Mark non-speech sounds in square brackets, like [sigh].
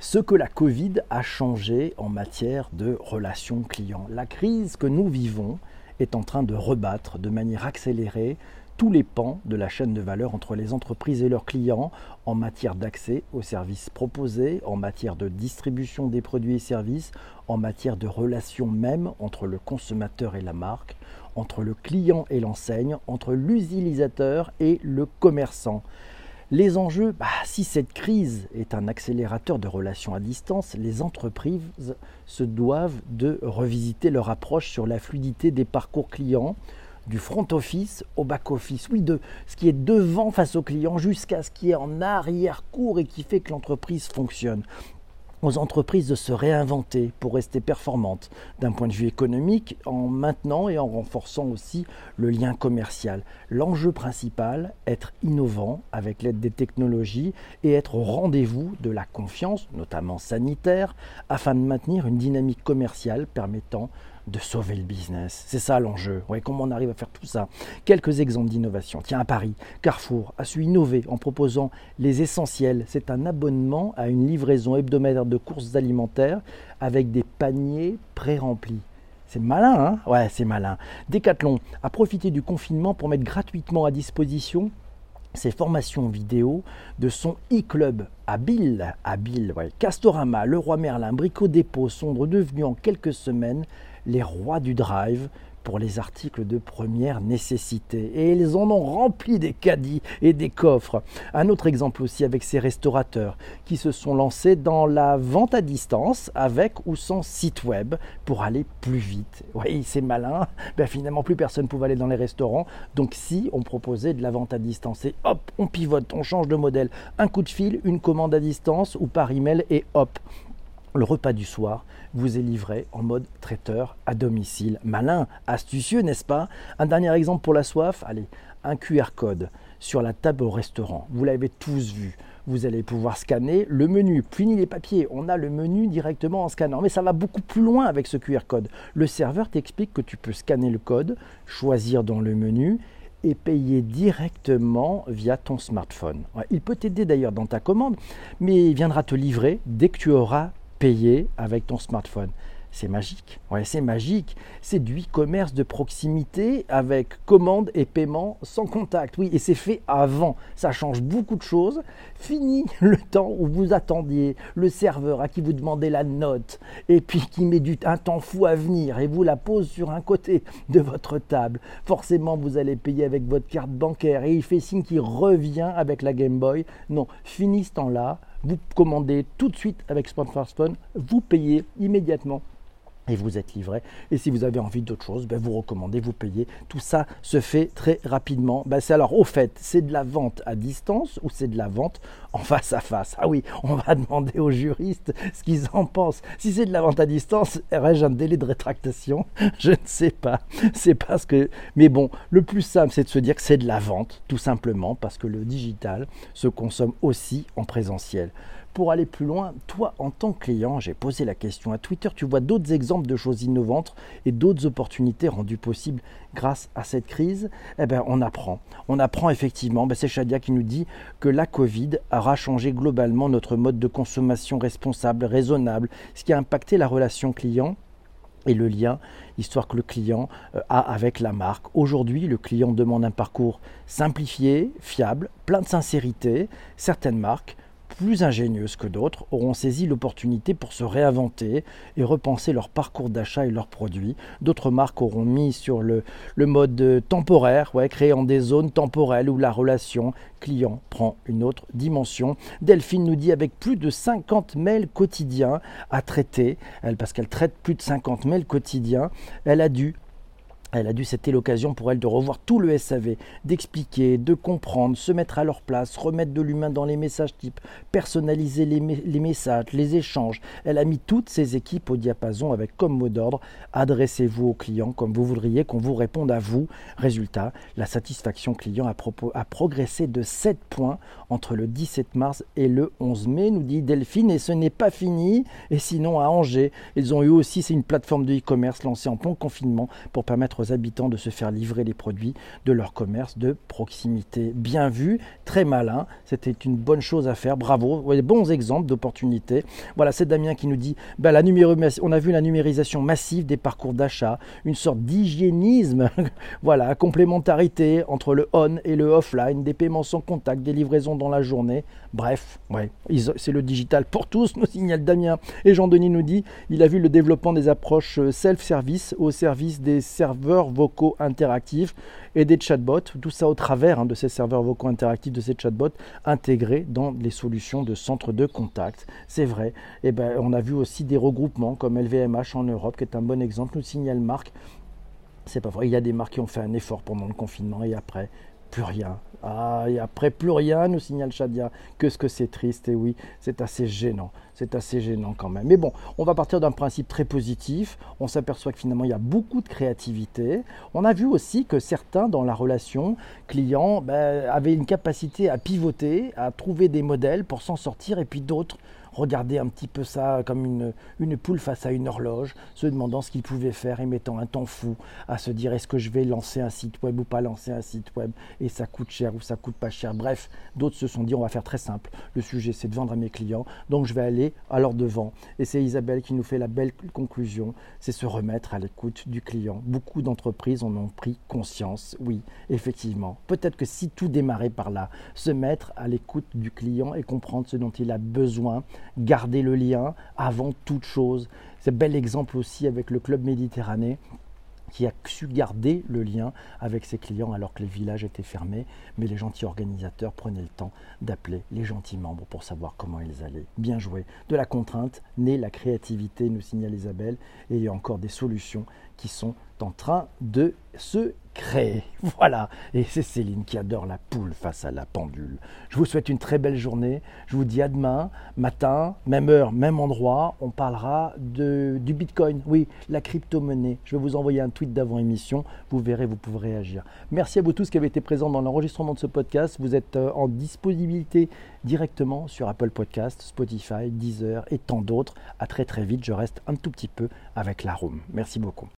ce que la Covid a changé en matière de relations clients. La crise que nous vivons est en train de rebattre de manière accélérée tous les pans de la chaîne de valeur entre les entreprises et leurs clients en matière d'accès aux services proposés, en matière de distribution des produits et services, en matière de relations même entre le consommateur et la marque, entre le client et l'enseigne, entre l'utilisateur et le commerçant. Les enjeux, bah, si cette crise est un accélérateur de relations à distance, les entreprises se doivent de revisiter leur approche sur la fluidité des parcours clients, du front office au back office, oui, de ce qui est devant face au client jusqu'à ce qui est en arrière-cours et qui fait que l'entreprise fonctionne aux entreprises de se réinventer pour rester performantes d'un point de vue économique en maintenant et en renforçant aussi le lien commercial. L'enjeu principal, être innovant avec l'aide des technologies et être au rendez-vous de la confiance, notamment sanitaire, afin de maintenir une dynamique commerciale permettant de sauver le business. C'est ça l'enjeu. Ouais, comment on arrive à faire tout ça? Quelques exemples d'innovation. Tiens, à Paris, Carrefour a su innover en proposant les essentiels. C'est un abonnement à une livraison hebdomadaire de courses alimentaires avec des paniers pré-remplis. C'est malin, hein? Ouais, c'est malin. Decathlon a profité du confinement pour mettre gratuitement à disposition ses formations vidéo de son e-club à Bill, à Bill, ouais. Castorama, Leroy Merlin, Brico Dépôt sont redevenus en quelques semaines les rois du drive pour les articles de première nécessité. Et ils en ont rempli des caddies et des coffres. Un autre exemple aussi avec ces restaurateurs qui se sont lancés dans la vente à distance avec ou sans site web pour aller plus vite. Oui, c'est malin. Ben, finalement, plus personne ne pouvait aller dans les restaurants. Donc si on proposait de la vente à distance et hop, on pivote, on change de modèle. Un coup de fil, une commande à distance ou par email et hop, le repas du soir vous est livré en mode traiteur à domicile. Malin, astucieux, n'est-ce pas? Un dernier exemple pour la soif, allez, un QR code sur la table au restaurant. Vous l'avez tous vu. Vous allez pouvoir scanner le menu. Fini les papiers, on a le menu directement en scannant. Mais ça va beaucoup plus loin avec ce QR code. Le serveur t'explique que tu peux scanner le code, choisir dans le menu et payer directement via ton smartphone. Il peut t'aider d'ailleurs dans ta commande, mais il viendra te livrer dès que tu auras payer avec ton smartphone. C'est magique. Ouais, c'est magique. C'est du e-commerce de proximité avec commande et paiement sans contact. Oui, et c'est fait avant. Ça change beaucoup de choses. Fini [laughs] le temps où vous attendiez le serveur à qui vous demandez la note et puis qui met du, un temps fou à venir et vous la pose sur un côté [laughs] de votre table. Forcément, vous allez payer avec votre carte bancaire et il fait signe qu'il revient avec la Game Boy. Non, fini ce temps-là vous commandez tout de suite avec Smartphone, vous payez immédiatement et vous êtes livré. Et si vous avez envie d'autre chose, ben vous recommandez, vous payez. Tout ça se fait très rapidement. Ben c'est alors au fait, c'est de la vente à distance ou c'est de la vente en face à face? Ah oui, on va [laughs] demander aux juristes ce qu'ils en pensent. Si c'est de la vente à distance, aurais-je un délai de rétractation? [laughs] Je ne sais pas. [laughs] C'est parce que. Mais bon, le plus simple, c'est de se dire que c'est de la vente, tout simplement, parce que le digital se consomme aussi en présentiel pour aller plus loin, toi en tant que client, j'ai posé la question à Twitter, tu vois d'autres exemples de choses innovantes et d'autres opportunités rendues possibles grâce à cette crise? Eh bien, on apprend. On apprend effectivement, ben, c'est Shadia qui nous dit que la Covid aura changé globalement notre mode de consommation responsable, raisonnable, ce qui a impacté la relation client et le lien, histoire que le client euh, a avec la marque. Aujourd'hui, le client demande un parcours simplifié, fiable, plein de sincérité. Certaines marques plus ingénieuses que d'autres auront saisi l'opportunité pour se réinventer et repenser leur parcours d'achat et leurs produits. D'autres marques auront mis sur le, mode temporaire, ouais, créant des zones temporelles où la relation client prend une autre dimension. Delphine nous dit avec plus de 50 mails quotidiens à traiter, elle, parce qu'elle traite plus de 50 mails quotidiens, elle a dû elle a dû, c'était l'occasion pour elle de revoir tout le SAV, d'expliquer, de comprendre, se mettre à leur place, remettre de l'humain dans les messages types, personnaliser les, messages, les échanges. Elle a mis toutes ses équipes au diapason avec comme mot d'ordre adressez-vous aux clients comme vous voudriez qu'on vous réponde à vous. Résultat, la satisfaction client a, progressé de 7 points entre le 17 mars et le 11 mai, nous dit Delphine, et ce n'est pas fini. Et sinon, à Angers, ils ont eu aussi, c'est une plateforme de e-commerce lancée en plein confinement pour permettre aux habitants de se faire livrer les produits de leur commerce de proximité. Bien vu, très malin, c'était une bonne chose à faire, bravo, bons exemples d'opportunités. Voilà, c'est Damien qui nous dit, ben, la on a vu la numérisation massive des parcours d'achat, une sorte d'hygiénisme, [laughs] voilà, complémentarité entre le on et le offline, des paiements sans contact, des livraisons dans la journée, bref, ouais, c'est le digital pour tous, nous signale Damien. Et Jean-Denis nous dit, il a vu le développement des approches self-service au service des serveurs vocaux interactifs et des chatbots, tout ça au travers hein, de ces serveurs vocaux interactifs, de ces chatbots intégrés dans les solutions de centres de contact. C'est vrai. Et eh ben, on a vu aussi des regroupements comme LVMH en Europe, qui est un bon exemple, nous signale Marc. C'est pas vrai, il y a des marques qui ont fait un effort pendant le confinement et après, plus rien. Ah, et après, plus rien, nous signale Shadia. Que ce que c'est triste, et oui, c'est assez gênant. C'est assez gênant quand même. Mais bon, on va partir d'un principe très positif. On s'aperçoit que finalement, il y a beaucoup de créativité. On a vu aussi que certains, dans la relation client, ben, avaient une capacité à pivoter, à trouver des modèles pour s'en sortir, et puis d'autres regarder un petit peu ça comme une, une poule face à une horloge, se demandant ce qu'il pouvait faire et mettant un temps fou à se dire est-ce que je vais lancer un site web ou pas lancer un site web et ça coûte cher ou ça coûte pas cher. Bref, d'autres se sont dit on va faire très simple. Le sujet c'est de vendre à mes clients, donc je vais aller à leur devant. Et c'est Isabelle qui nous fait la belle conclusion, c'est se remettre à l'écoute du client. Beaucoup d'entreprises en ont pris conscience, oui, effectivement. Peut-être que si tout démarrait par là, se mettre à l'écoute du client et comprendre ce dont il a besoin, garder le lien avant toute chose. C'est un bel exemple aussi avec le Club Méditerranée qui a su garder le lien avec ses clients alors que les villages étaient fermés, mais les gentils organisateurs prenaient le temps d'appeler les gentils membres pour savoir comment ils allaient. Bien joué. De la contrainte naît la créativité, nous signale Isabelle, et il y a encore des solutions qui sont en train de se créer. [laughs] Voilà, et c'est Céline qui adore la poule face à la pendule. Je vous souhaite une très belle journée. Je vous dis à demain, matin, même heure, même endroit. On parlera de, du Bitcoin, oui, la crypto-monnaie. Je vais vous envoyer un tweet d'avant-émission. Vous verrez, vous pourrez réagir. Merci à vous tous qui avez été présents dans l'enregistrement de ce podcast. Vous êtes euh, en disponibilité directement sur Apple Podcast, Spotify, Deezer et tant d'autres. À très très vite. Je reste un tout petit peu avec la room. Merci beaucoup.